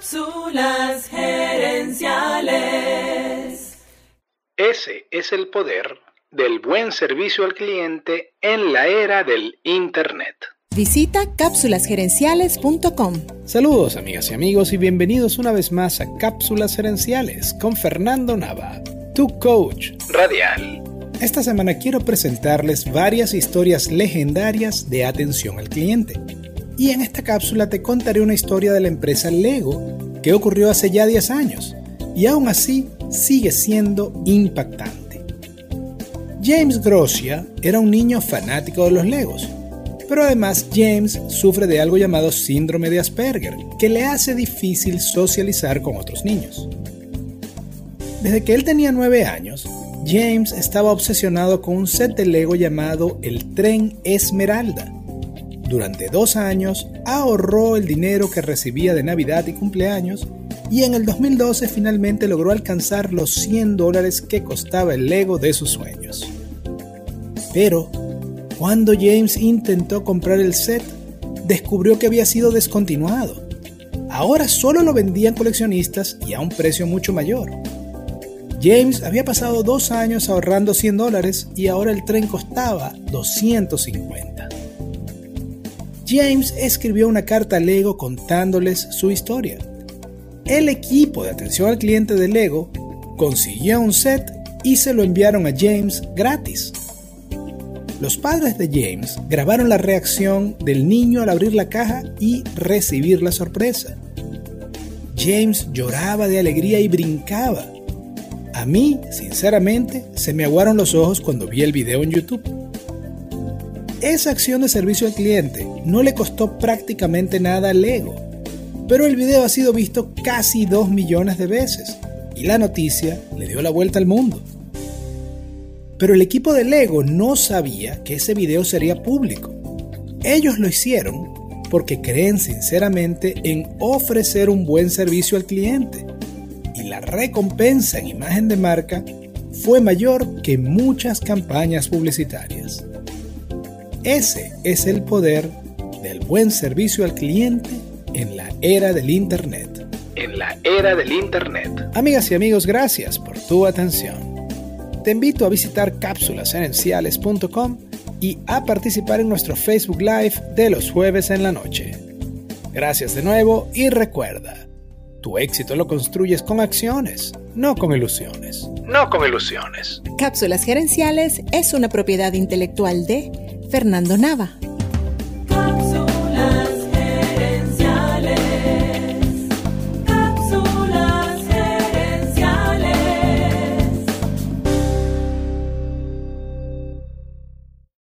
Cápsulas gerenciales. Ese es el poder del buen servicio al cliente en la era del Internet. Visita cápsulasgerenciales.com. Saludos amigas y amigos y bienvenidos una vez más a Cápsulas Gerenciales con Fernando Nava, tu coach Radial. Esta semana quiero presentarles varias historias legendarias de atención al cliente. Y en esta cápsula te contaré una historia de la empresa Lego que ocurrió hace ya 10 años y aún así sigue siendo impactante. James Grossia era un niño fanático de los Legos, pero además James sufre de algo llamado síndrome de Asperger, que le hace difícil socializar con otros niños. Desde que él tenía 9 años, James estaba obsesionado con un set de Lego llamado el Tren Esmeralda. Durante dos años ahorró el dinero que recibía de Navidad y cumpleaños y en el 2012 finalmente logró alcanzar los 100 dólares que costaba el Lego de sus sueños. Pero, cuando James intentó comprar el set, descubrió que había sido descontinuado. Ahora solo lo vendían coleccionistas y a un precio mucho mayor. James había pasado dos años ahorrando 100 dólares y ahora el tren costaba 250. James escribió una carta a Lego contándoles su historia. El equipo de atención al cliente de Lego consiguió un set y se lo enviaron a James gratis. Los padres de James grabaron la reacción del niño al abrir la caja y recibir la sorpresa. James lloraba de alegría y brincaba a mí, sinceramente, se me aguaron los ojos cuando vi el video en YouTube. Esa acción de servicio al cliente no le costó prácticamente nada a Lego, pero el video ha sido visto casi 2 millones de veces y la noticia le dio la vuelta al mundo. Pero el equipo de Lego no sabía que ese video sería público. Ellos lo hicieron porque creen sinceramente en ofrecer un buen servicio al cliente la recompensa en imagen de marca fue mayor que muchas campañas publicitarias. Ese es el poder del buen servicio al cliente en la era del Internet. En la era del Internet. Amigas y amigos, gracias por tu atención. Te invito a visitar cápsulasherenciales.com y a participar en nuestro Facebook Live de los jueves en la noche. Gracias de nuevo y recuerda, tu éxito lo construyes con acciones, no con ilusiones. No con ilusiones. Cápsulas Gerenciales es una propiedad intelectual de Fernando Nava.